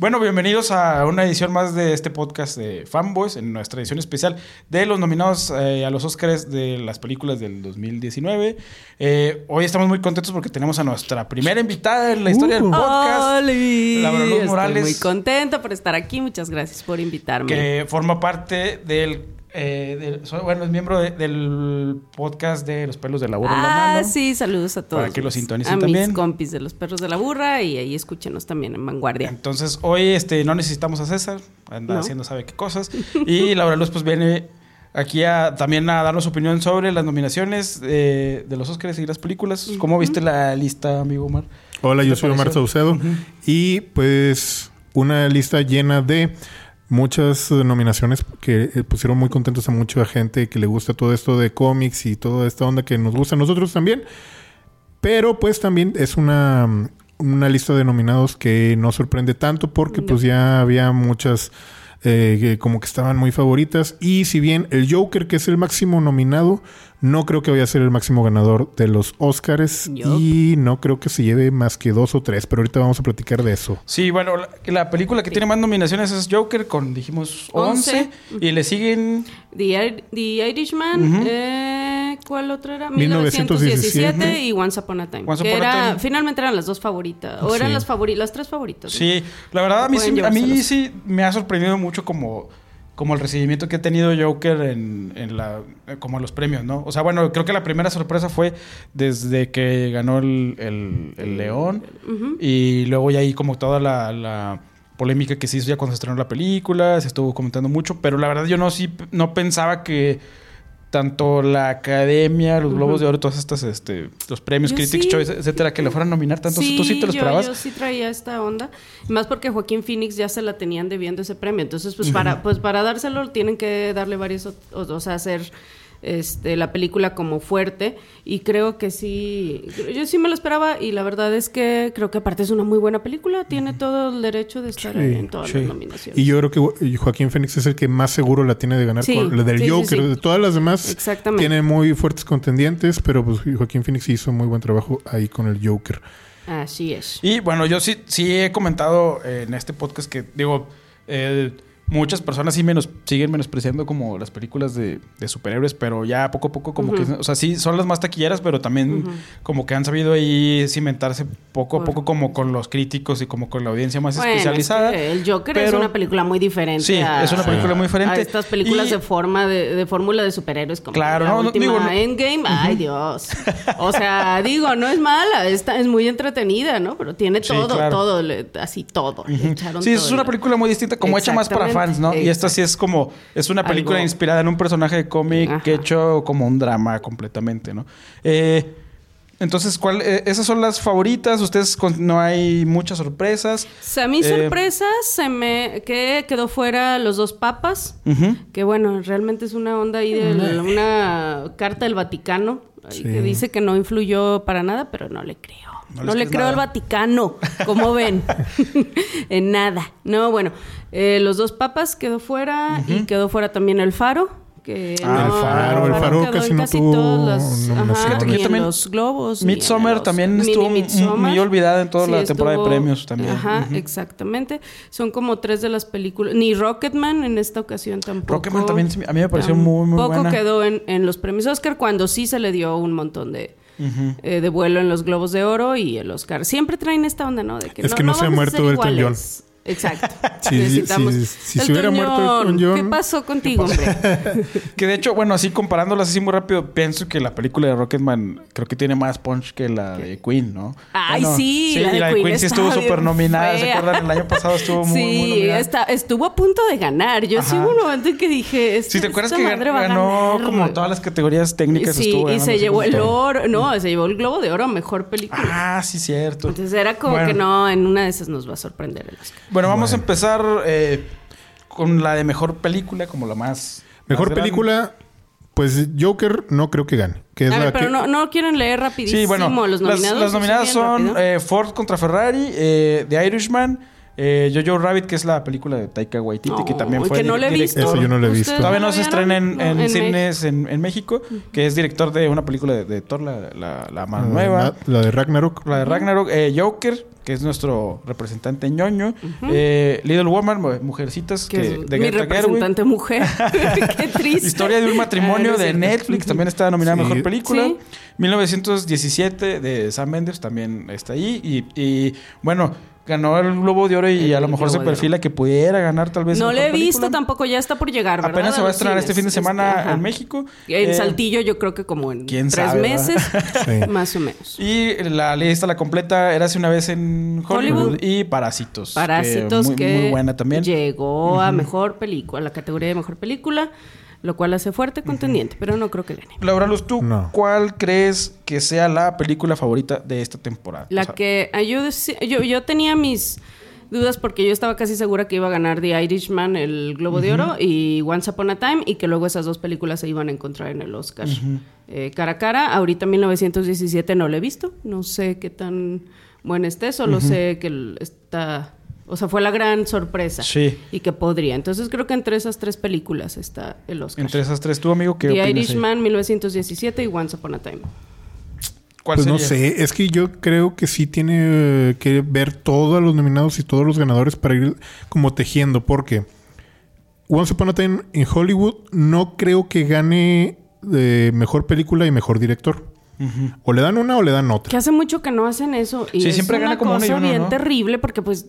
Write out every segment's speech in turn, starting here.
Bueno, bienvenidos a una edición más de este podcast de Fanboys, en nuestra edición especial de los nominados eh, a los Oscars de las películas del 2019. Eh, hoy estamos muy contentos porque tenemos a nuestra primera invitada en la historia del podcast, ¡Oli! Laura Luz Estoy Morales. muy contenta por estar aquí. Muchas gracias por invitarme. que forma parte del... eh, del- so- bueno, es miembro de- del podcast de Los Pelos de la Burra en la Ah, Mano. sí, saludos a todos. Para que lo mis- sintonicen a también. mis compis de los perros de la burra y ahí escúchenos también en Vanguardia. Entonces, hoy este, no necesitamos a César, anda No. haciendo sabe qué cosas. Y Laura Luz pues viene aquí a, también a darnos su opinión sobre las nominaciones eh, de los Oscars y las películas. ¿Cómo viste la lista, amigo Omar? Hola, ¿Qué yo soy Omar? Saucedo y pues una lista llena de muchas eh, nominaciones que eh, pusieron muy contentos a mucha gente que le gusta todo esto de cómics y toda esta onda que nos gusta a nosotros también. Pero pues también es una, una lista de nominados que no sorprende tanto porque pues ya había muchas eh, que como que estaban muy favoritas. Y si bien el Joker, que es el máximo nominado, no creo que vaya a ser el máximo ganador de los Oscars. Y no creo que se lleve más que dos o tres. Pero ahorita vamos a platicar de eso. Sí, bueno, la, la película que tiene más nominaciones es Joker con, dijimos, 11. Once. Y le siguen... The, Ir- The Irishman, eh, ¿cuál otra era? 1917 1917 y Once Upon a Time. Once que Upon a era, Time. finalmente eran las dos favoritas. O Sí. eran las, favori las tres favoritas. ¿no? Sí, la verdad a mí, sí, a mí sí me ha sorprendido mucho como, como el recibimiento que ha tenido Joker en, en la, como en los premios, ¿no? O sea, bueno, creo que la primera sorpresa fue desde que ganó el, el- el León y luego ya ahí como toda la, la polémica que se hizo ya cuando se estrenó la película, se estuvo comentando mucho, pero la verdad yo no sí no pensaba que tanto la academia, los globos de oro, todas estas, este, los premios, Yo Critics sí. Choice, etcétera, que le fueran a nominar tanto, ¿tú sí te lo yo- esperabas? Yo, sí traía esta onda. Más porque Joaquín Phoenix ya se la tenían debiendo ese premio. Entonces, pues para, pues para dárselo, tienen que darle varios, o sea, hacer este, la película como fuerte. Y creo que sí, yo sí me lo esperaba. Y la verdad es que creo que aparte es una muy buena película. Tiene todo el derecho de estar Sí, en todas sí. las nominaciones. Y yo creo que Joaquín Phoenix es el que más seguro la tiene de ganar Sí, con la del Joker. sí. De todas las demás Exactamente. tienen muy fuertes contendientes, pero pues Joaquín Phoenix hizo muy buen trabajo ahí con el Joker. Así es. Y bueno, yo sí, sí he comentado eh, en este podcast que, digo, eh, muchas personas sí menos, siguen menospreciando como las películas de, de superhéroes, pero ya poco a poco como que, o sea, sí son las más taquilleras, pero también como que han sabido ahí cimentarse poco a poco como con los críticos y como con la audiencia más Bueno, especializada. es que el Joker es una película muy diferente. Sí, a- es una película muy diferente. A estas películas Y- de forma de, de fórmula de superhéroes como Claro, la no, no, última digo, no- Endgame. Ay, Dios. O sea, digo, no es mala, está, es muy entretenida, ¿no? Pero tiene Sí, todo, claro. todo, le- así todo. le echaron Sí, es una el- película muy distinta, como hecha más para fans, ¿no? Y esta sí es como, es una película Algo- inspirada en un personaje de cómic Ajá. que hecho como un drama completamente, ¿no? Eh, entonces, ¿cuál, eh, esas son las favoritas. Ustedes con- no hay muchas sorpresas. O sea, a mí Eh, sorpresas se me que quedó fuera los dos papas. Que bueno, realmente es una onda ahí de la- una carta del Vaticano Sí. que dice que no influyó para nada, pero no le creo. No No, le creo nada. al Vaticano, como ven. en nada. No, bueno, eh, los dos papas quedó fuera y quedó fuera también el faro. Que Ah, el Faro, el Faro quedó casi en no tuvo todas las- nominaciones. ajá, Fíjate que ni en también- los globos. Midsommar los- también estuvo muy- Midsommar. muy olvidada en toda la temporada de premios también. Ajá, exactamente. Son como tres de las películas. Ni Rocketman en esta ocasión tampoco. Rocketman también a mí me pareció muy, muy buena. quedó en, en los premios Oscar cuando sí se le dio un montón de, Eh, de vuelo en los Globos de Oro y el Oscar. Siempre traen esta onda, ¿no? De que Es que no se ha muerto Elton iguales. Exacto. Sí, sí, Necesitamos. sí, si se hubiera muerto Elton John- ¿Qué pasó contigo, hombre? Que de hecho, bueno, así comparándolas así muy rápido, pienso que la película de Rocketman creo que tiene más punch que la de Queen, ¿no? Ay, Bueno, sí, y la de la de Queen Queen sí estuvo súper nominada, ¿se fea. acuerdan? El año pasado estuvo muy, muy sí, nominada. está- estuvo a punto de ganar. Yo sí Ajá. hubo un momento en que dije. Si te acuerdas que ganó como todas las categorías técnicas Sí, estuvo y se llevó el oro, no, se llevó el Globo de Oro a mejor película. Ah, sí, cierto. Entonces era como que no, en una de esas nos va a sorprender el Oscar. Bueno, vamos a empezar eh, con la de mejor película, como la más. Mejor más película, pues Joker no creo que gane. Que es A la ver, pero que- no, no quieren leer rapidísimo Sí, bueno, los las, nominados. las nominadas Bien son rápido. eh, Ford contra Ferrari, eh, The Irishman, Eh, Jojo Rabbit, que es la película de Taika Waititi, que también fue que no le he visto. Eso yo no lo he ¿Ustedes visto. Todavía no se estrena en, No, en México. cines en, en México, que es director de una película de, de Thor, la, la, la más nueva. La, la de Ragnarok. La de Ragnarok, eh, Joker, que es nuestro representante ñoño. eh, Little Woman, mu- Mujercitas, Que que, es de mi Greta Gerwig. representante mujer. Qué triste. Historia de un matrimonio Ah, de. Netflix, también está nominada a Sí. Mejor Película. Sí. 1917 de Sam Mendes también está ahí. Y, y, bueno, ganó el Globo de Oro y El a lo mejor se perfila que pudiera ganar tal vez No le he visto película. tampoco, ya está por llegar, ¿verdad? Apenas se va a estrenar este fin de semana Este, ajá. en México. En Eh, Saltillo yo creo que como en quién tres sabe, meses, Sí. más o menos. Y la lista, la completa, era hace una vez en Hollywood, Hollywood. y Parásitos. Parásitos muy, que muy buena también. llegó a mejor película, a la categoría de mejor película, lo cual hace fuerte contendiente, pero no creo que gane. Laura Luz, ¿tú No. cuál crees que sea la película favorita de esta temporada? La O sea, que ah, yo, yo yo tenía mis dudas porque yo estaba casi segura que iba a ganar The Irishman el Globo de Oro y Once Upon a Time y que luego esas dos películas se iban a encontrar en el Oscar eh, cara a cara. Ahorita 1917 no la he visto, no sé qué tan buena esté, solo sé que está, o sea, fue la gran sorpresa Sí. y que podría. Entonces creo que entre esas tres películas está el Oscar. Entre esas tres, ¿tú, amigo, qué The? Irishman 1917 y Once Upon a Time. ¿Cuál Pues no sé, es que yo creo que sí tiene eh, que ver todos los nominados y todos los ganadores para ir como tejiendo, porque Once Upon a Time en Hollywood no creo que gane eh, mejor película y mejor director. O le dan una o le dan otra. Que hace mucho que no hacen eso. Y Sí, es siempre una gana como uno y cosa uno, bien ¿no? terrible porque pues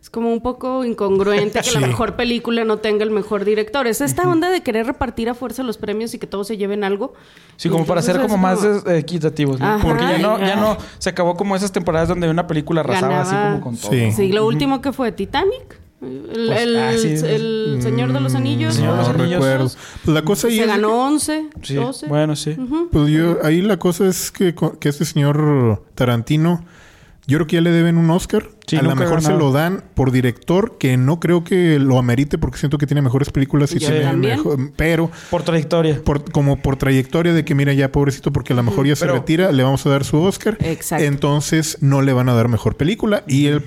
es como un poco incongruente que Sí. la mejor película no tenga el mejor director. Es esta onda de querer repartir a fuerza los premios y que todos se lleven algo. Sí, como para ser como más eh, equitativos, ¿no? Ajá, Porque ya no, ya. no se acabó como esas temporadas donde una película arrasaba así como con todo. Sí. Sí, lo último que fue Titanic. El, Pues, el- ah, sí. el Señor de los Anillos. Señor de los Mm, no Anillos. recuerdo. Pues la cosa ahí Se es ganó 11, Sí, 12. bueno, sí. Pues yo, ahí la cosa es que, que este señor Tarantino, yo creo que ya le deben un Oscar. Sí, a lo mejor se lo dan por director, que no creo que lo amerite porque siento que tiene mejores películas y Yo tiene mejor, pero Por trayectoria. por, como por trayectoria de que mira ya pobrecito porque a lo mejor ya se Pero- retira, le vamos a dar su Oscar. Exacto. Entonces no le van a dar mejor película. Y el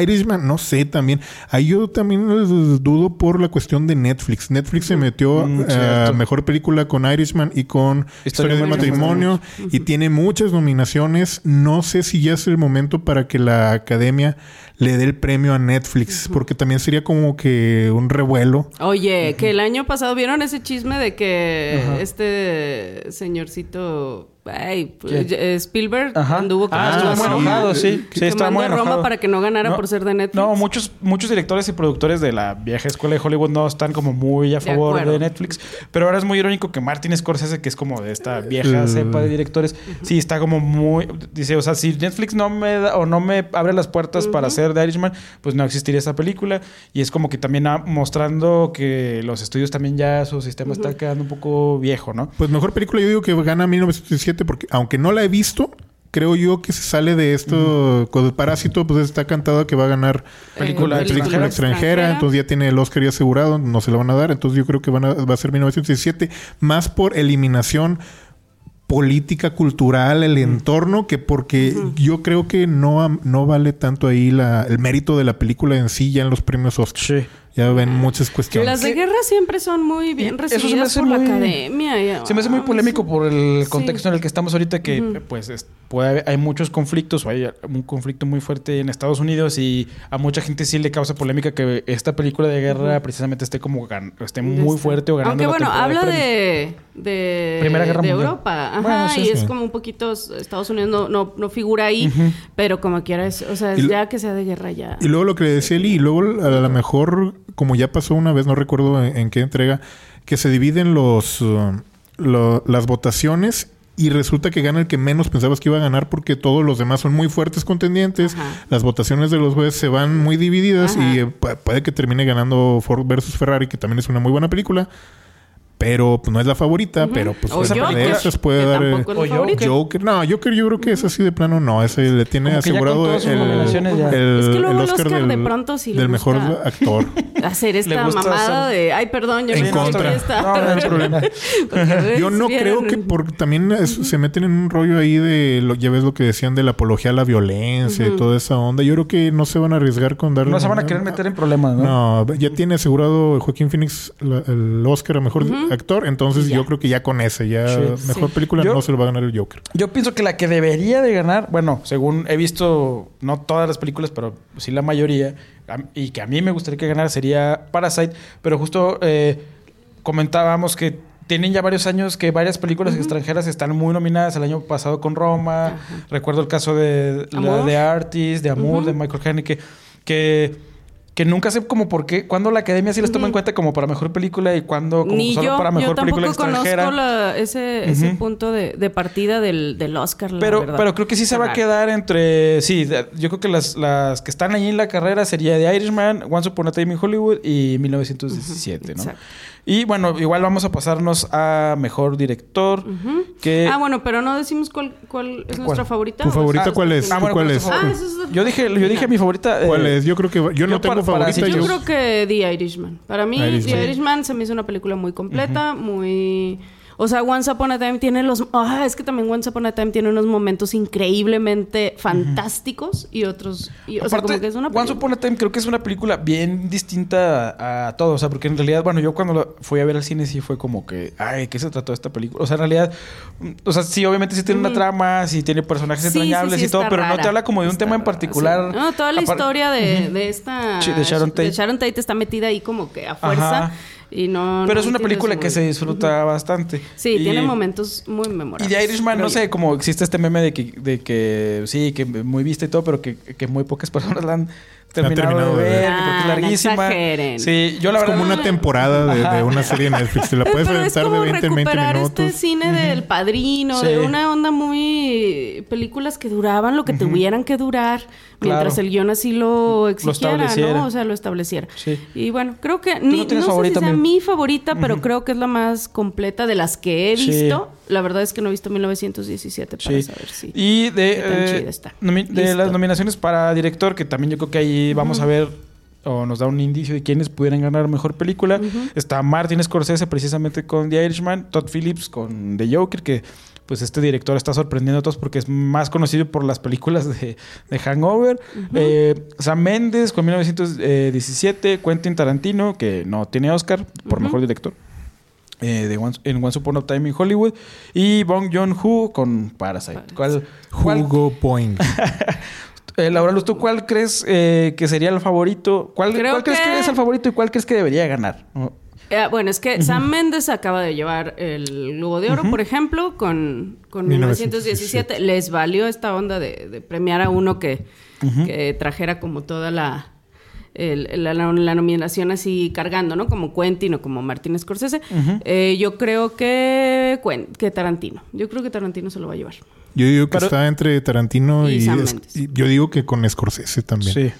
Irishman, no sé también. Ahí yo también eh, dudo por la cuestión de Netflix. Netflix se metió Mm, a cierto. mejor película con Irishman y con Historia, de del matrimonio. matrimonio. Y tiene muchas nominaciones. No sé si ya es el momento para que la academia le dé el premio a Netflix. Porque también sería como que un revuelo. Oye, que el año pasado vieron ese chisme de que este señorcito ay, eh, Spielberg Ajá. anduvo con Ah, estuvo muy enojado, sí. Sí, que estaba mandó muy a Roma para que no ganara No, por ser de Netflix. No, muchos, muchos directores y productores de la vieja escuela de Hollywood no están como muy a favor de. Netflix. Pero ahora es muy irónico que Martin Scorsese, que es como de esta vieja cepa de directores, sí está como muy. Dice, o sea, si Netflix no me da o no me abre las puertas para hacer The Irishman, pues no existiría esa película. Y es como que también mostrando que los estudios también ya su sistema está quedando un poco viejo, ¿no? Pues mejor película yo digo que gana 1917 porque aunque no la he visto, creo yo que se sale de esto con el parásito, pues está cantado que va a ganar Película Eh, película extranjera, entonces ya tiene el Oscar ya asegurado, no se lo van a dar, entonces yo creo que van a- va a ser 1917 más por eliminación política, cultural, el entorno, que porque yo creo que no, no vale tanto ahí la, el mérito de la película en sí ya en los premios Oscar. Sí. Ya ven muchas cuestiones. Las de guerra siempre son muy bien Y eso se me recibidas hace por la academia. y- Se me hace muy polémico por el Sí. contexto en el que estamos ahorita, que pues es- puede haber- hay muchos conflictos, o hay un conflicto muy fuerte en Estados Unidos y a mucha gente sí le causa polémica que esta película de guerra precisamente esté como gan- esté muy Este. fuerte o ganando Aunque la bueno, habla de, de, Primera Guerra de Mundial. Europa. Ajá, Bueno, sí, y es como un poquito Estados Unidos no, no, no figura ahí, pero como quiera es, o sea, lo- ya que sea de guerra ya. Y luego lo que le decía Eli, y luego a lo mejor, como ya pasó una vez, no recuerdo en, en qué entrega, que se dividen los uh, lo- las votaciones y resulta que gana el que menos pensabas que iba a ganar porque todos los demás son muy fuertes contendientes. Ajá. Las votaciones de los jueces se van muy divididas Ajá. y eh, pu- puede que termine ganando Ford versus Ferrari, que también es una muy buena película. Pero pues, no es la favorita, pero pues O Joker, de esas puede dar. eh, o favorita. Joker, no, Joker yo creo que es así de plano, no, ese le tiene Como asegurado el, el- Es que luego el el Oscar, de pronto sí le del mejor actor. Hacer esta mamada hacer- de, ay, perdón, yo En no sé contra. está. No, no hay problema. Yo no creo que porque también es- se meten en un rollo ahí de lo, ya ves lo que decían de la apología a la violencia y toda esa onda. Yo creo que no se van a arriesgar con darle No se van a querer meter en problemas, ¿no? No, ya tiene asegurado Joaquín Phoenix la- el Oscar a mejor actor, entonces yo creo que ya con ese, ya Sí. mejor Sí. película Yo- no se lo va a ganar el Joker. Yo pienso que la que debería de ganar, bueno, según he visto, no todas las películas, pero sí la mayoría, a- y que a mí me gustaría que ganara sería Parasite, pero justo eh, comentábamos que tienen ya varios años que varias películas extranjeras están muy nominadas. El año pasado con Roma, recuerdo el caso de la de Artist, de Amour, de Michael Haneke, que que nunca sé como por qué, cuando la academia sí las toma en cuenta como para mejor película y cuando como Ni solo yo, para mejor yo película extranjera. conozco la- ese, ese Ujú. punto de, de partida del, del Oscar, la Pero, verdad. pero creo que sí se va a quedar entre. Sí, yo creo que las, las que están ahí en la carrera sería The Irishman, Once Upon a Time in Hollywood y 1917, ¿no? exacto. Y bueno, igual vamos a pasarnos a mejor director. que, Ah, bueno, pero no decimos cuál, cuál es nuestra favorita. ¿Tu ¿o favorita cuál es? Ah, bueno, ¿Cuál ¿cuál es? es tu Ah, eso es yo dije, yo dije mi favorita. eh, ¿Cuál es? Yo creo que yo no yo tengo para- para favorita. yo- creo que The Irishman. Para mí, Irishman. The Irishman se me hizo una película muy completa, muy... O sea, Once Upon a Time tiene los... Ah, es que también Once Upon a Time tiene unos momentos increíblemente fantásticos y otros... y- o sea, como que es una Once película... Upon a Time creo que es una película bien distinta a, a todo. O sea, porque en realidad, bueno, yo cuando lo fui a ver al cine sí fue como que, ay, ¿qué se trató de esta película? O sea, en realidad, mm, o sea, sí, obviamente sí tiene una trama, sí tiene personajes Sí, entrañables sí, y todo, pero no te habla como de un Está tema en particular. No, toda la historia de, de esta... De Sharon Tate. Tate está metida ahí como que a fuerza Ajá. Y no... Pero no es una película muy que se disfruta bastante. Sí, Y- tiene momentos muy Y memorables. de Irishman, no sé, como existe este meme de que, de que sí, que muy vista y todo, pero que, que muy pocas personas la han terminado, terminado de ver, ver. porque Ah, es no larguísima. exageren. Sí, yo la Es verdad. como una temporada de, de una serie de Netflix. Te la Pero, puedes aventar de como 20 en 20 recuperar minutos. este cine del padrino, Sí. de una onda muy películas que duraban lo que tuvieran que durar mientras Claro. el guion así lo exigiera, estableciera. ¿no? O sea, lo estableciera. Sí. Y bueno, creo que ni, no no, sé si sea mi favorita, pero creo que es la más completa de las que he Sí. visto. La verdad es que no he visto 1917 para Sí. saber si. Y de, qué tan eh, chida está. nomi- de las nominaciones para director, que también yo creo que ahí vamos a ver o nos da un indicio de quiénes pudieran ganar mejor película. Está Martin Scorsese precisamente con The Irishman, Todd Phillips con The Joker, que pues este director está sorprendiendo a todos porque es más conocido por las películas de, de Hangover. Eh, Sam Mendes con 1917, Quentin Tarantino, que no tiene Oscar por mejor director. Eh, de Once- en Once Upon a Time in Hollywood y Bong Joon-ho con Parasite. ¿Cuál, cuál- Hugo Boing. eh, Laura Luz, ¿tú cuál crees eh, que sería el favorito? ¿Cuál, cuál crees que- es el favorito y cuál crees que debería ganar? Oh, Eh, bueno, es que Sam Mendes acaba de llevar el Globo de Oro, por ejemplo, con, con 1917. Les valió esta onda de, de premiar a uno que, que trajera como toda la, el- la, nominación así cargando, ¿no? Como Quentin o como Martin Scorsese. Eh, yo creo que, que Tarantino. Yo creo que Tarantino se lo va a llevar. Yo digo que Pero- está entre Tarantino Y Sam y yo digo que con Scorsese también. Sí.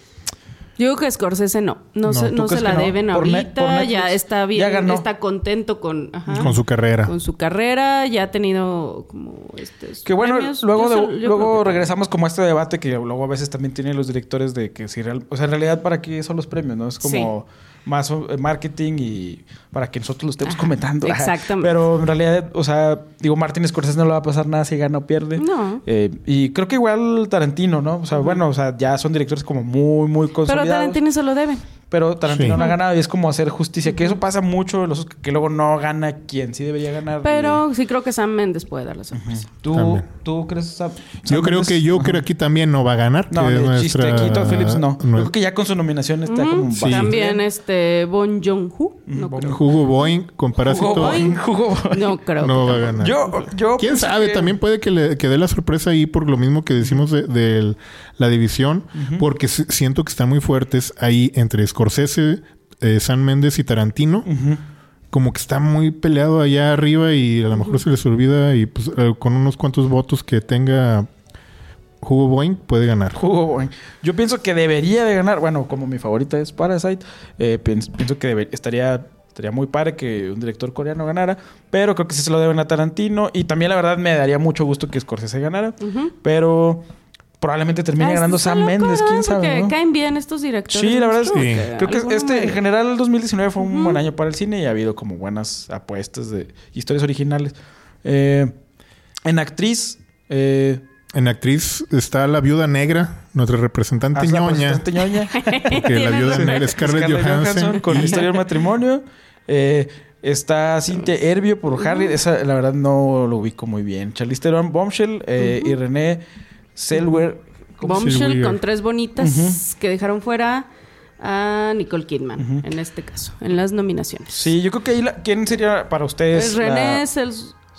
Yo digo que Scorsese no. No, No, se, ¿tú no se la no? deben Por ahorita. ya está bien. Ya ganó. Está contento con... ajá. Con su carrera. con su carrera, ya ha tenido como este Que bueno, premios. luego, Yo de- yo creo luego que- regresamos como a este debate que luego a veces también tienen los directores de que si real, o sea, en realidad para qué son los premios, ¿no? Es como más eh, marketing y para que nosotros lo estemos Ajá, comentando. exactamente. Pero en realidad, o sea, digo, Martin Scorsese no le va a pasar nada si gana o pierde. No. Eh, y creo que igual Tarantino, ¿no? O sea, bueno, o sea, ya son directores como muy, muy Pero consolidados. Tarantino se lo debe. Pero Tarantino Sí. no ha ganado y es como hacer justicia. Que eso pasa mucho en los Oscar, que luego no gana quien sí debería ganar. Pero sí creo que Sam Mendes puede dar la sorpresa. ¿Tú, También. ¿tú crees? Sam- Yo Sam creo Mendes? que Joker aquí también no va a ganar. No, que es de nuestra- chiste. Aquí Todd Phillips no. Yo creo que ya con su nominación está Ujú. como... bastante También este Bon Joon-ho. No Bon-. Hugo Boing con Parásito. Boing. No creo. No que va a ganar. Yo, yo... ¿Quién sabe? que- También puede que, le, que dé la sorpresa ahí por lo mismo que decimos de, de la división, porque siento que están muy fuertes ahí entre Scorsese, eh, San Méndez y Tarantino. Como que está muy peleado allá arriba y a lo mejor se les olvida y pues eh, con unos cuantos votos que tenga Hugo Boing puede ganar. Jugó Boing. Yo pienso que debería de ganar. Bueno, como mi favorita es Parasite, eh, pienso, pienso que estaría Estaría muy padre que un director coreano ganara, pero creo que sí se lo deben a Tarantino. Y también la verdad me daría mucho gusto que Scorsese ganara, pero probablemente termine Ah, ganando Sam Mendes, quién sabe, Porque ¿no? caen bien estos directores. Sí, la verdad es que- creo que este en general el 2019 fue un buen año para el cine y ha habido como buenas apuestas de historias originales. Eh, en actriz, eh, En actriz está la viuda negra, nuestra representante la ñoña. representante ñoña. Porque la viuda negra es Scarlett, Johansson. con y- Historia del Matrimonio. Eh, está Cynthia Erbio por Harry. Esa, la verdad, no lo ubico muy bien. Charlize Theron, Bombshell eh, y René Selwer. ¿cómo se- Bombshell con tres bonitas que dejaron fuera a Nicole Kidman, en este caso, en las nominaciones. Sí, yo creo que ahí la- ¿Quién sería para ustedes? Es René la-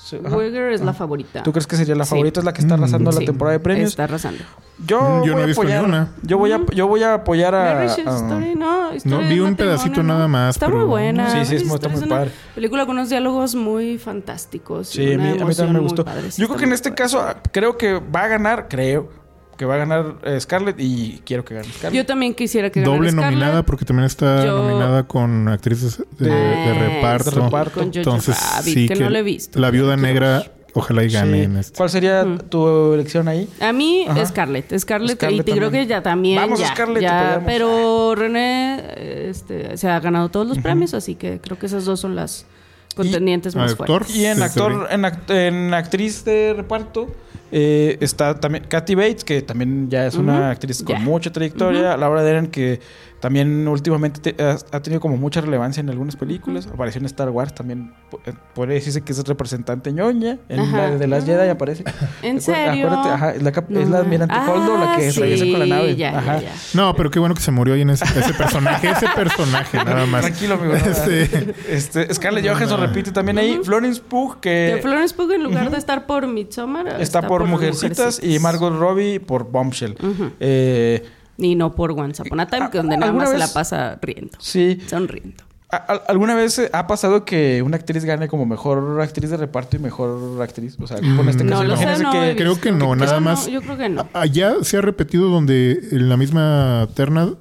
Zellweger es la favorita. ¿Tú crees que sería la Sí. favorita? Es la que está arrasando la Sí, temporada de premios. Está arrasando. Yo, Mm, yo no he visto ni apoyar. una. Yo voy a, yo voy a apoyar a. Marriage a- Story, no, Historia vi un pedacito ¿no? nada más, Está pero- muy buena. Sí, sí, es está muy es una padre. Película con unos diálogos muy fantásticos. Sí, a mí, a mí también me gustó. padre, sí Yo creo que en este padre. caso, creo que va a ganar, creo que va a ganar eh, Scarlett y quiero que gane Scarlett. Yo también quisiera que ganara Doble Scarlett. nominada porque también está Yo- nominada con actrices de, de Ah, reparto. de reparto. Con Entonces, Rabbit, sí que, que no la he visto. la viuda negra, ojalá y Sí. gane en este. ¿Cuál sería tu elección ahí? A mí, Ajá. Scarlett. Scarlett, Scarlett y te creo que ya también. Vamos, ya, Scarlett, ya. Pero René este, se ha ganado todos los premios, así que creo que esas dos son las contendientes más actor? fuertes. Y en Sí, actor, en, act- en actriz de reparto eh, está también Kathy Bates, que también ya es una actriz con mucha trayectoria. Laura Dern, que también últimamente te- ha, ha tenido como mucha relevancia en algunas películas. Apareció en Star Wars también. po- eh, Podría decirse que es representante ñoña. En Ajá. la de las Jedi aparece. ¿En Acuérdate- serio? Acuérdate, ajá, es la, cap- No es la ma- almirante Ah, Holdo, la que atraviesa con la sí, nave. ya, ya, Ajá. ya. No, pero qué bueno que se murió ahí en ese, ese personaje. ese personaje, nada más. Tranquilo, amigo. Este- este, Scarlett Johansson repite también ahí. Florence Pugh, que... Que Florence Pugh, en lugar de estar por Midsommar, Está, por, Mujercitas, y Margot Robbie por Bombshell. Eh, Y no por Once Upon a Time, que donde nada ¿Alguna más se vez- la pasa riendo. sí. Sonriendo. ¿A- a- ¿Alguna vez ha pasado que una actriz gane como mejor actriz de reparto y mejor actriz? O sea, con este No caso, imagínense no que... he Creo que no, nada más. yo creo que no. Allá se ha repetido donde en la misma terna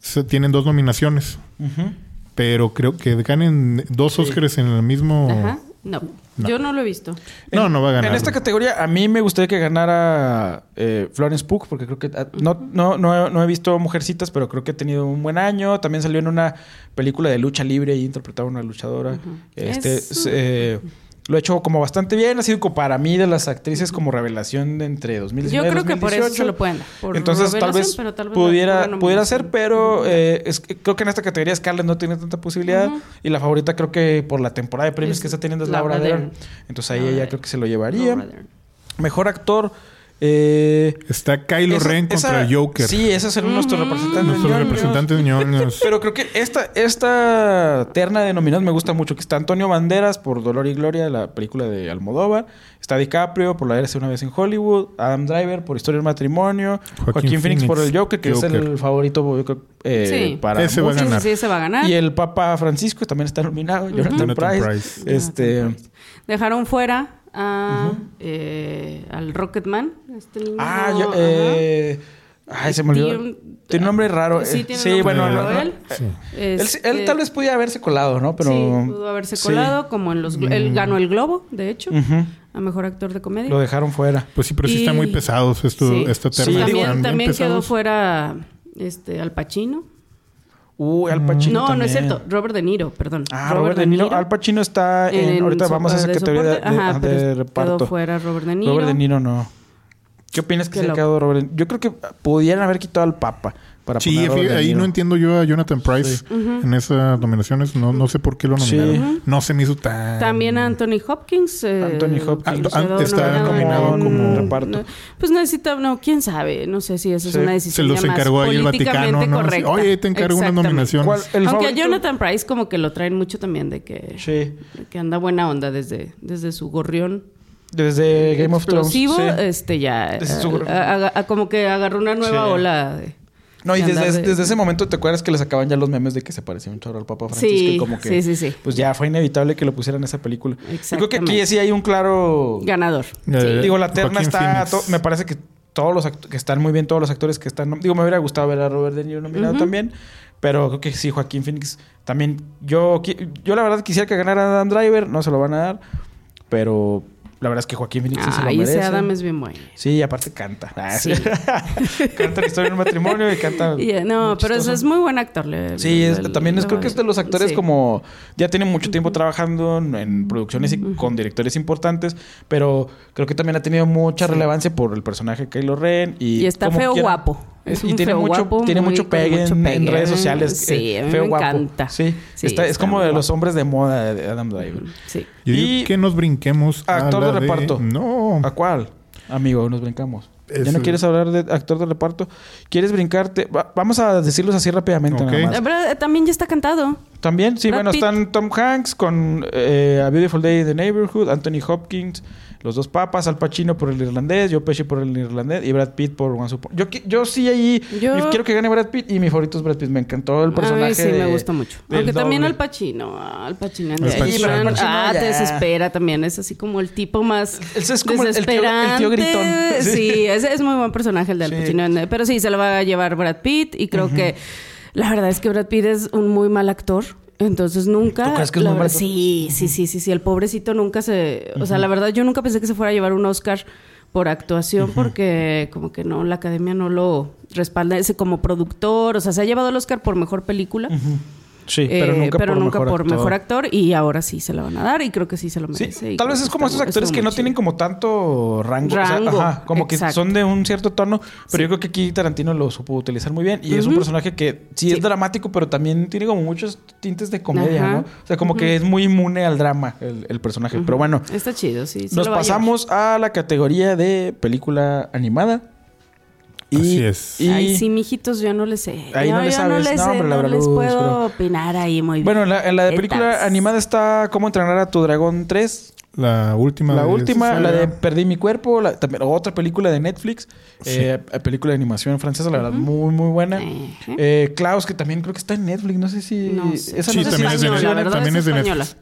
se tienen dos nominaciones. Ujú. Pero creo que ganen dos Oscars en el mismo. Ajá. No. No. Yo no lo he visto. No, En- no va a ganar. En esta categoría, a mí me gustaría que ganara eh, Florence Pugh, porque creo que ah, no, no, no, he- no he visto Mujercitas, pero creo que ha tenido un buen año. También salió en una película de lucha libre y interpretaba a una luchadora. Este, Es- eh, lo ha hecho como bastante bien. Ha sido como para mí de las actrices como revelación de entre 2019 Yo y creo que por eso 2018. se lo pueden dar. Entonces tal vez, pero tal vez pudiera, pudiera ser, pero eh, es creo que en esta categoría Scarlett no tiene tanta posibilidad. Y la favorita creo que por la temporada de premios Es que está teniendo es Laura Dern. Dern. Entonces ahí Laura ella Dern. creo que se lo llevaría. Laura Dern. Mejor actor. Eh, Está Kylo esa- Ren contra esa- Joker. Sí, ese es el nuestro representante. Nuestros ñoños. representantes ñoños. Pero creo que esta, esta terna de nominados me gusta mucho. Que está Antonio Banderas por Dolor y Gloria, la película de Almodóvar. Está DiCaprio por La Érase una vez en Hollywood. Adam Driver por Historia del Matrimonio. Joaquín, Joaquín Phoenix, Phoenix, por El Joker, que Joker. es el favorito eh, Sí. para Ese va ganar. sí, se va a ganar. Y el Papa Francisco también está nominado. Jonathan, Jonathan Price. Price. Este... Dejaron fuera a, eh, al Rocketman. Este niño. Ah, yo, eh, ay, se me olvidó. Tiene- Tiene un nombre raro. Sí, eh, tiene sí un nombre bueno, raro no, no, él. Sí. Él, Este, él tal vez pudiera haberse colado, ¿no? Pero sí, pudo haberse sí. colado, como en los... Él ganó el Globo, de hecho, Ujú. a Mejor Actor de Comedia. Lo dejaron fuera. Pues sí, pero sí Y- están muy pesados esto, Sí. digo, también también quedó fuera este, Al Pacino. Uh, Al Pacino No, no es cierto. Robert De Niro, perdón. Ah, Robert, De Niro. Al Pacino está en... en ahorita vamos a esa de categoría de. Ajá, de- pero de Quedó reparto. fuera Robert De Niro. Robert De Niro no. ¿Qué opinas que Qué se ha quedado Robert De Niro? Yo creo que pudieran haber quitado al Papa para Sí, ahí Niro. no entiendo yo a Jonathan Price en esas nominaciones. No, no sé por qué lo Sí. nominaron. No se me hizo tan... También a Anthony Hopkins. eh, Anthony Hopkins. Ah, está nominado como como- reparto. No, pues necesita, no, quién sabe. No sé si esa Sí. es una Se decisión los ya más encargó ahí el políticamente Vaticano, ¿no? correcta. Oye, te encargo unas nominaciones. ¿Cuál- el Aunque a? Jonathan Price como que lo traen mucho también de que, Sí. de que anda buena onda desde, desde su gorrión Desde Game of Thrones. explosivo, sí. este ya Desde su eh, gorrión. a- a- a- como que agarró una nueva Sí. ola de, No, y de desde, de- desde ese momento te acuerdas que le sacaban ya los memes de que se parecía un chorro al Papa Francisco Sí, y como que sí, sí, sí. pues ya fue inevitable que lo pusieran en esa película. Yo creo que aquí sí hay un claro ganador. Eh, digo la terna Joaquín está to- me parece que todos los act- que están muy bien todos los actores que están digo me hubiera gustado ver a Robert De Niro nominado también, Pero creo que sí, Joaquín Phoenix también. Yo, yo la verdad quisiera que ganara Adam Driver, no se lo van a dar. Pero la verdad es que Joaquín Phoenix sí se lo merece. ese Adam es bien bueno. Sí, y aparte canta. Ah, Sí. canta la historia de un matrimonio y canta. Y, eh, no, pero es, chistoso. es muy buen actor. le- Sí, es- le- también es, creo que es de los actores sí. como ya tiene mucho tiempo trabajando en, producciones y con directores importantes, pero creo que también ha tenido mucha relevancia por el personaje de Kylo Ren y, Y está feo quiera- guapo. Es y tiene feo mucho guapo, tiene muy- mucho pegue, mucho en, redes sociales. Sí, eh, a mí feo me guapo. encanta. Sí, Sí, está, es como de los hombres de moda de Adam Driver. Sí. Yo digo Y- que nos brinquemos a Actor la de reparto. No. ¿A cuál? Amigo, nos brincamos. ¿Ya no quieres hablar de actor de reparto? ¿Quieres brincarte? Va- vamos a decirlos así rápidamente Ok. nada más. Eh, Pero eh, también ya está cantado. También, sí, Brad bueno, Pitt. están Tom Hanks con eh, A Beautiful Day in the Neighborhood, Anthony Hopkins, los dos papas, Al Pacino por el irlandés, Joe Pesci por el irlandés y Brad Pitt por Once Upon... Yo, yo sí ahí Yo- quiero que gane Brad Pitt y mi favorito es Brad Pitt. Me encantó el personaje. Ay, sí, de- me gusta mucho. Aunque también. Al Pacino. Al Pacino. Al Pacino. Sí, Pacino ah, ya. te desespera también. Es así como el tipo más Ese es como el- el tío- el tío desesperante. gritón. Sí. Sí, ese es muy buen personaje el de Al Sí. Pacino. Pero sí, se lo va a llevar Brad Pitt. Y creo que la verdad es que Brad Pitt es un muy mal actor. Entonces nunca. ¿Tú crees que es la muy? Sí, sí, sí, sí, sí. El pobrecito nunca se. O sea, la verdad, yo nunca pensé que se fuera a llevar un Oscar por actuación porque como que no, la academia no lo respalda ese como productor, o sea, se ha llevado el Oscar por mejor película, Sí, eh, pero nunca, por, nunca mejor por actor. mejor actor y ahora sí se lo van a dar y creo que sí se lo merece. tal vez es como muy- actores que no chido. tienen como tanto rango. o sea, Rango, ajá, como que son de un cierto tono. Pero Sí. yo creo que aquí Tarantino lo supo utilizar muy bien. Y es un personaje que sí, es dramático, pero también tiene como muchos tintes de comedia, Ajá. ¿no? O sea, como que es muy inmune al drama el, el personaje. Pero bueno, Está chido, sí. nos a pasamos a, la categoría de película animada. Y, Así es. y- Ay, sí, mijitos, yo no le sé. Ahí yo, no le yo sabes. no, le No, sé, hombre, no les puedo pero- opinar ahí muy bien. Bueno, en la, en la de película animada está Cómo entrenar a tu dragón 3. La última. La de- última, esa la de Perdí mi cuerpo, la- también otra película de Netflix, eh, película de animación francesa, la verdad, muy, muy buena. Ejé. Eh, Klaus, que también creo que está en Netflix, no sé si... No sé. Esa Sí, no sé si también es de española, Netflix. la verdad también es es de. Netflix.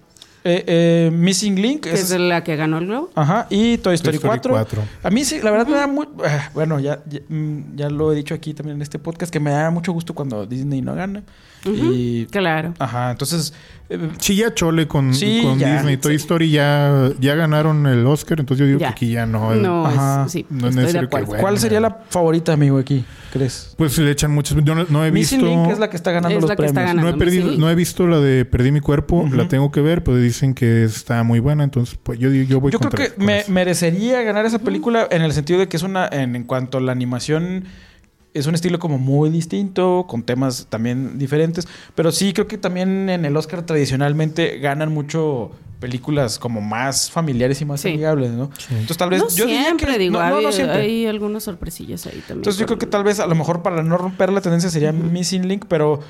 Eh, eh, Missing Link, Que es es- la que ganó el Globo. Ajá, y Toy Story, Story 4. 4. A mí sí, la verdad me da muy... ah, bueno, ya, ya, mm, ya lo he dicho aquí también en este podcast, que me da mucho gusto cuando Disney no gana. Y... Claro. Ajá, entonces... eh, Sí, ya chole con, Sí, con ya. Disney. Toy Story ya, ya ganaron el Oscar, entonces yo digo Ya. que aquí ya no. No, Ajá. es, sí, No es estoy de necesario que bueno. ¿Cuál sería la favorita, amigo, aquí? ¿Crees? Pues le echan muchas. Yo no, no he visto. Missing Link es la que está ganando Es los la que está premios. ganando. No he, perdido, no he visto la de Perdí mi cuerpo, la tengo que ver, pero dicen que está muy buena, entonces pues yo, yo voy Yo creo que me- eso. merecería ganar esa película en el sentido de que es una, en, en cuanto a la animación, es un estilo como muy distinto, con temas también diferentes, pero sí creo que también en el Oscar tradicionalmente ganan mucho películas como más familiares y más Sí. amigables, ¿no? Entonces tal vez no yo siempre, que digo, no, no, hay, no siempre. hay algunas sorpresillas ahí también. Entonces yo creo que tal vez a lo mejor para no romper la tendencia sería Missing Link, pero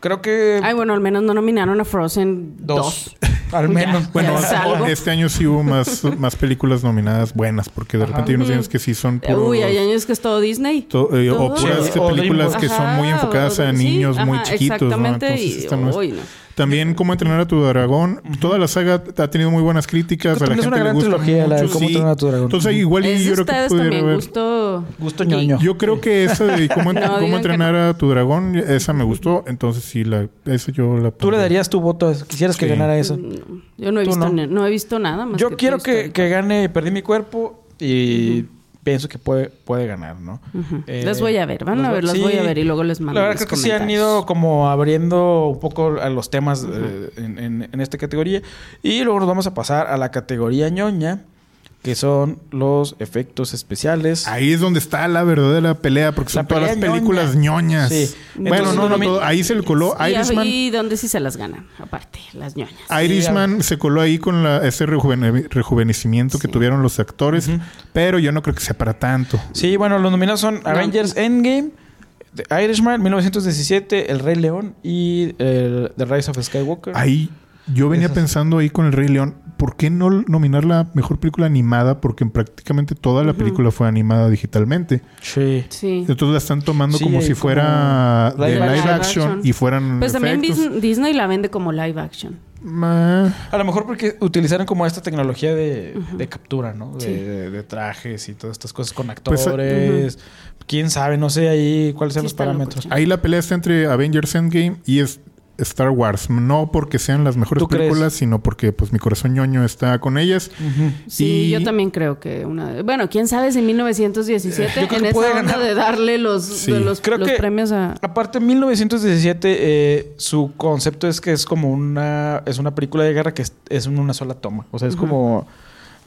creo que Ay, bueno, al menos no nominaron a Frozen 2. al menos. Ya. Bueno, este año sí hubo más, más películas nominadas buenas, porque de Ajá. repente hay unos años que sí son. Uy, hay años que es todo Disney. to- eh, o puras Sí, este, películas que son muy enfocadas a niños muy chiquitos, ¿no? Exactamente. Entonces y- esta no es- no. También Cómo entrenar a tu dragón. Toda la saga ha tenido muy buenas críticas. Que A la es gente una le gran gusta trilogía, la de Cómo sí. entrenar a tu dragón. Entonces igual Es yo creo que pudiera haber... gusto. Gusto ñoño. Yo creo que esa de cómo, No, cómo que entrenar a tu dragón, esa me gustó. Entonces sí, la, esa yo la... Tú le darías tu voto, quisieras que Sí. ganara eso. No, yo no he visto, no. ni- no he visto nada más. Yo que quiero que, que gane Perdí mi cuerpo y pienso que puede, puede ganar, ¿no? Ujú. Eh, las voy a ver, van los a ver, las sí, voy a ver y luego les mando. La verdad creo que sí han ido como abriendo un poco a los temas eh, en, en- en esta categoría. Y luego nos vamos a pasar a la categoría ñoña, que son los efectos especiales. Ahí es donde está la verdadera pelea, porque son todas las películas ñoñas. Sí. Bueno, Entonces, no, no, nomi- todo- ahí se le coló Y, Irishman. y donde sí se las ganan, aparte, las ñoñas. Irishman se coló ahí con la, ese rejuvene- rejuvenecimiento que Sí. tuvieron los actores, pero yo no creo que sea para tanto. Sí, bueno, los nominados son Avengers Endgame, The Irishman, 1917, El Rey León y el The Rise of Skywalker. Ahí yo venía Esas- pensando ahí con el Rey León, ¿por qué no nominar la mejor película animada? Porque prácticamente toda la película fue animada digitalmente. Sí. Sí. Entonces la están tomando Sí, como si como fuera de live live, action. action, y fueran Pues también efectos. Disney la vende como live action. Ma- A lo mejor porque utilizaron como esta tecnología de, de captura, ¿no? De, de- de trajes y todas estas cosas con Pues, actores. Quién sabe, no sé ahí cuáles sean los parámetros. Ahí la pelea está entre Avengers Endgame y es- Star Wars. No porque sean las mejores películas, sino porque pues mi corazón ñoño está con ellas. Sí, Y- yo también creo que una... Bueno, quién sabe si en 1917 Yo creo en esa puede onda ganar. de darle los, Sí. de los, Creo los que- premios a... Aparte, en 1917, eh, su concepto es que es como una... Es una película de guerra que es, es en una sola toma. O sea, es como...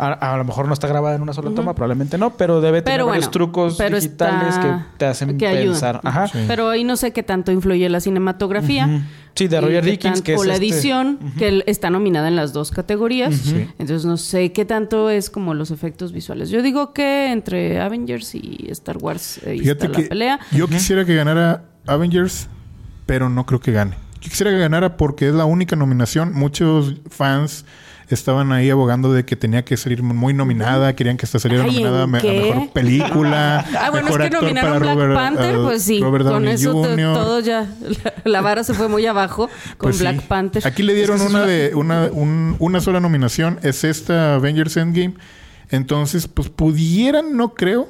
A, a lo mejor no está grabada en una sola toma, probablemente no, pero debe tener Pero varios trucos pero digitales está- que te hacen que pensar. Ajá. Sí. Pero ahí no sé qué tanto influye la cinematografía. Sí, de Roger Dickens, que es O la este- edición, que está nominada en las dos categorías. Sí. Entonces no sé qué tanto es como los efectos visuales. Yo digo que entre Avengers y Star Wars Fíjate está que la pelea. yo quisiera que ganara Avengers, pero no creo que gane. Yo quisiera que ganara porque es la única nominación. Muchos fans estaban ahí abogando de que tenía que salir muy nominada, querían que esta saliera Ay, ¿en nominada a mejor película, Ah, bueno, mejor es que actor nominaron para Black Robert, Panther, uh, pues sí. Robert con eso Jr.. todo ya. La, vara se fue muy abajo con Pues sí. Black Panther. Aquí le dieron Es que una- de una, un- una sola nominación, es esta Avengers Endgame. Entonces, pues pudieran, no creo.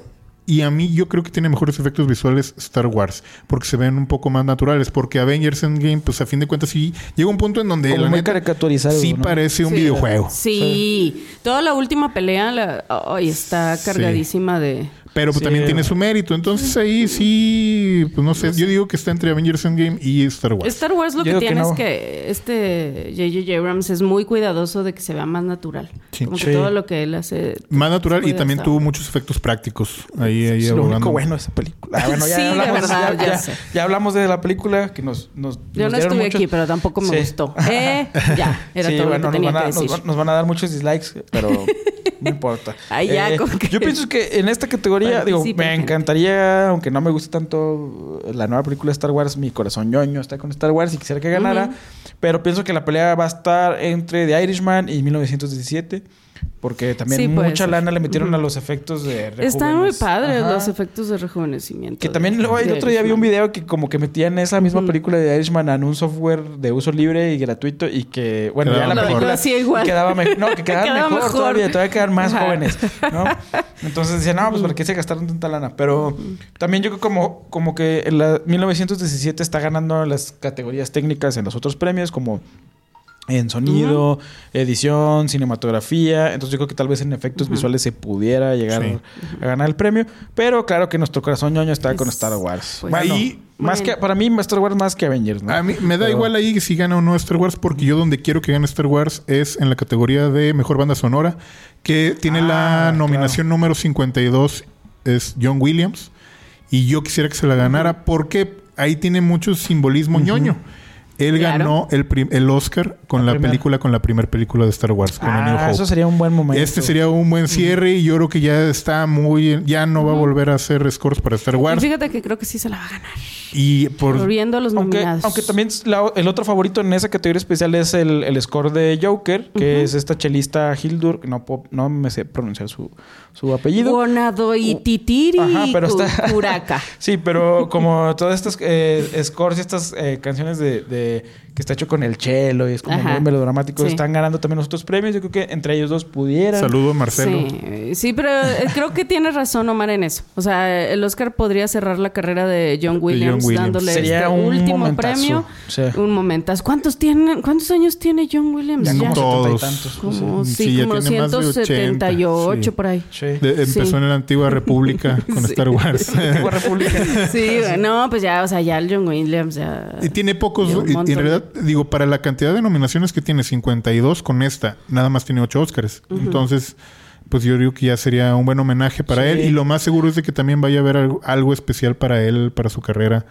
Y a mí yo creo que tiene mejores efectos visuales Star Wars, porque se ven un poco más naturales, porque Avengers Endgame, pues a fin de cuentas sí llega un punto en donde Como la muy neta, caricaturizado, sí ¿no? parece un Sí. videojuego. Sí. Toda la última pelea la, ay, está Sí. cargadísima de... Pero pues, Sí. también tiene su mérito. Entonces ahí sí, pues no sé, yo digo que está entre Avengers Endgame y Star Wars. Star Wars lo Yo que digo que tiene no. es que este J.J. Abrams es muy cuidadoso de que se vea más natural. Sí. Como que Sí. todo lo que él hace... Más natural y también tuvo muchos efectos prácticos. Ahí, ahí Es lo único bueno de esa película. Ah, bueno, ya Sí, de hablamos, verdad, ya, ya ya- sé. ya hablamos de la película que nos, nos Yo nos no estuve muchos- aquí, pero tampoco me Sí. gustó. Eh, ya, era Sí, todo bueno, lo que nos tenía van, a, que decir. nos van a dar muchos dislikes, pero no importa. Eh, Ay, ya, con que- Yo pienso que en esta categoría, digo, me gente. encantaría, aunque no me guste tanto la nueva película de Star Wars, mi corazón ñoño está con Star Wars y quisiera que ganara. Pero pienso que la pelea va a estar entre The Irishman y 1917. Porque también Sí, mucha ser. lana le metieron a los efectos de Están muy padres Ajá. los efectos de rejuvenecimiento. Que de- también luego el otro día vi un video que como que metían esa misma película de Irishman en un software de uso libre y gratuito y que, bueno, Quedaba ya la mejor. película igual. quedaba me- no, que quedaban Quedaba mejor, mejor. todavía, todavía quedan más Ajá. jóvenes, ¿no? Entonces decían, no, pues ¿para qué se gastaron tanta lana? Pero también yo creo como, como que en la 1917 está ganando las categorías técnicas en los otros premios como en sonido, edición, cinematografía. Entonces yo creo que tal vez en efectos visuales se pudiera llegar Sí. a ganar el premio. Pero claro que nuestro corazón ñoño está con Star Wars. pues, bueno, más bueno. que para mí Star Wars más que Avengers, ¿no? A mí me da Pero- igual ahí si gana o no Star Wars, porque yo donde quiero que gane Star Wars es en la categoría de mejor banda sonora, que tiene Ah, la nominación número 52, es John Williams. Y yo quisiera que se la ganara porque ahí tiene mucho simbolismo ñoño. Él Claro. ganó el, el Oscar con La película, con la primera película de Star Wars, con A New Ah, Hope. eso sería un buen momento. Este sería un buen cierre y yo creo que ya está muy... Ya no va a volver a hacer scores para Star Y Wars. fíjate que creo que sí se la va a ganar. Y por... Volviendo a los Aunque, nominados. aunque también la- el otro favorito en esa categoría especial es el, el score de Joker, que es esta chelista Hildur, que no, puedo- no me sé pronunciar su, su apellido. Bonado y Titiri Ajá, pero está- Curaca. Sí, pero como todas estas eh, scores y estas eh, canciones de, de- que está hecho con el cello y es como Ajá. muy melodramático, Sí. están ganando también los otros premios. Yo creo que entre ellos dos pudieran. Saludo Marcelo. Sí, sí, pero eh, creo que tiene razón Omar en eso. O sea, el Oscar podría cerrar la carrera de John Williams, Williams. dándole Sería este un último momentazo. premio. Sí. Un momentazo. ¿Cuántos tienen? ¿Cuántos años tiene John Williams? Ya Ya, como Todos. setenta y tantos. como Sí, ya como tiene más de 178 80, sí. por ahí. Sí. De- empezó Sí. en la antigua república con Sí. Star Wars. Antigua República. Sí, no, pues ya, o sea, ya el John Williams ya. y tiene pocos, y- en realidad, digo, para la cantidad de nominaciones que tiene, 52 con esta, nada más tiene 8 Oscars. Entonces, pues yo digo que ya sería un buen homenaje para Sí. él. Y lo más seguro es de que también vaya a haber algo, algo especial para él, para su carrera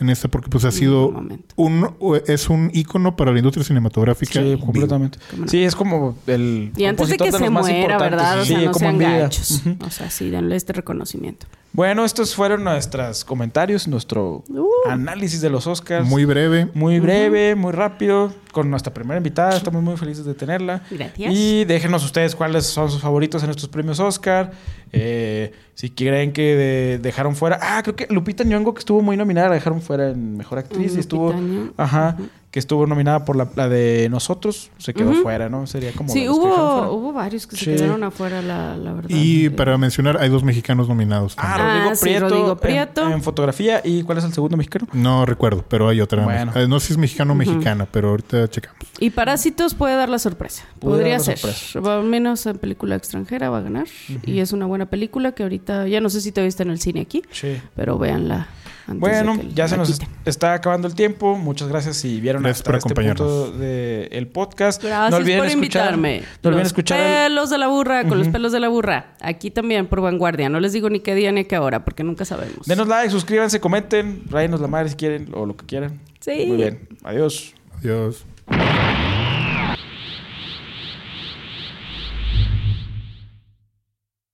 en esta, porque pues ha sido Un es un ícono para la industria cinematográfica. Sí, completamente. Sí, es como el. Y antes de que se muera. ¿verdad? O Sí, sea, no como sean gachos. O sea, sí, denle este reconocimiento. Bueno, estos fueron nuestros comentarios, nuestro Uh. análisis de los Oscars. Muy breve. Muy breve, muy rápido, con nuestra primera invitada. Estamos muy felices de tenerla. Gracias. Y déjenos ustedes cuáles son sus favoritos en estos premios Oscar. Eh, si creen que de- dejaron fuera. Ah, creo que Lupita Nyong'o, que estuvo muy nominada, la dejaron fuera en Mejor Actriz. y Lupita estuvo. Ajá. Que estuvo nominada por la, la de Nosotros, se quedó fuera, ¿no? Sería como... Sí, hubo, hubo varios que Sí. se quedaron afuera, la, la verdad. Y para mencionar, hay dos mexicanos nominados. Ah, también. Rodrigo Ah, sí, Prieto. Rodrigo en- Prieto. En, fotografía. ¿Y cuál es el segundo mexicano? No recuerdo, pero hay otra. Bueno. Eh, No sé si es mexicano o mexicana, pero ahorita checamos. Y Parásitos puede dar la sorpresa. Podría ser. sorpresa. Va- Al menos en película extranjera va a ganar. Y es una buena película que ahorita, ya no sé si te viste en el cine aquí, Sí. pero véanla. Antes Bueno, de ya se nos quiten. está acabando el tiempo. Muchas gracias si vieron Gracias hasta por este acompañarnos. punto del podcast. Gracias no olviden por escuchar, invitarme. No olviden Los escuchar el- pelos de la burra, con los pelos de la burra. Aquí también por vanguardia. No les digo ni qué día ni qué hora, porque nunca sabemos. Denos like, suscríbanse, comenten, rayenos la madre si quieren o lo que quieran. Sí. Muy bien. Adiós. Adiós.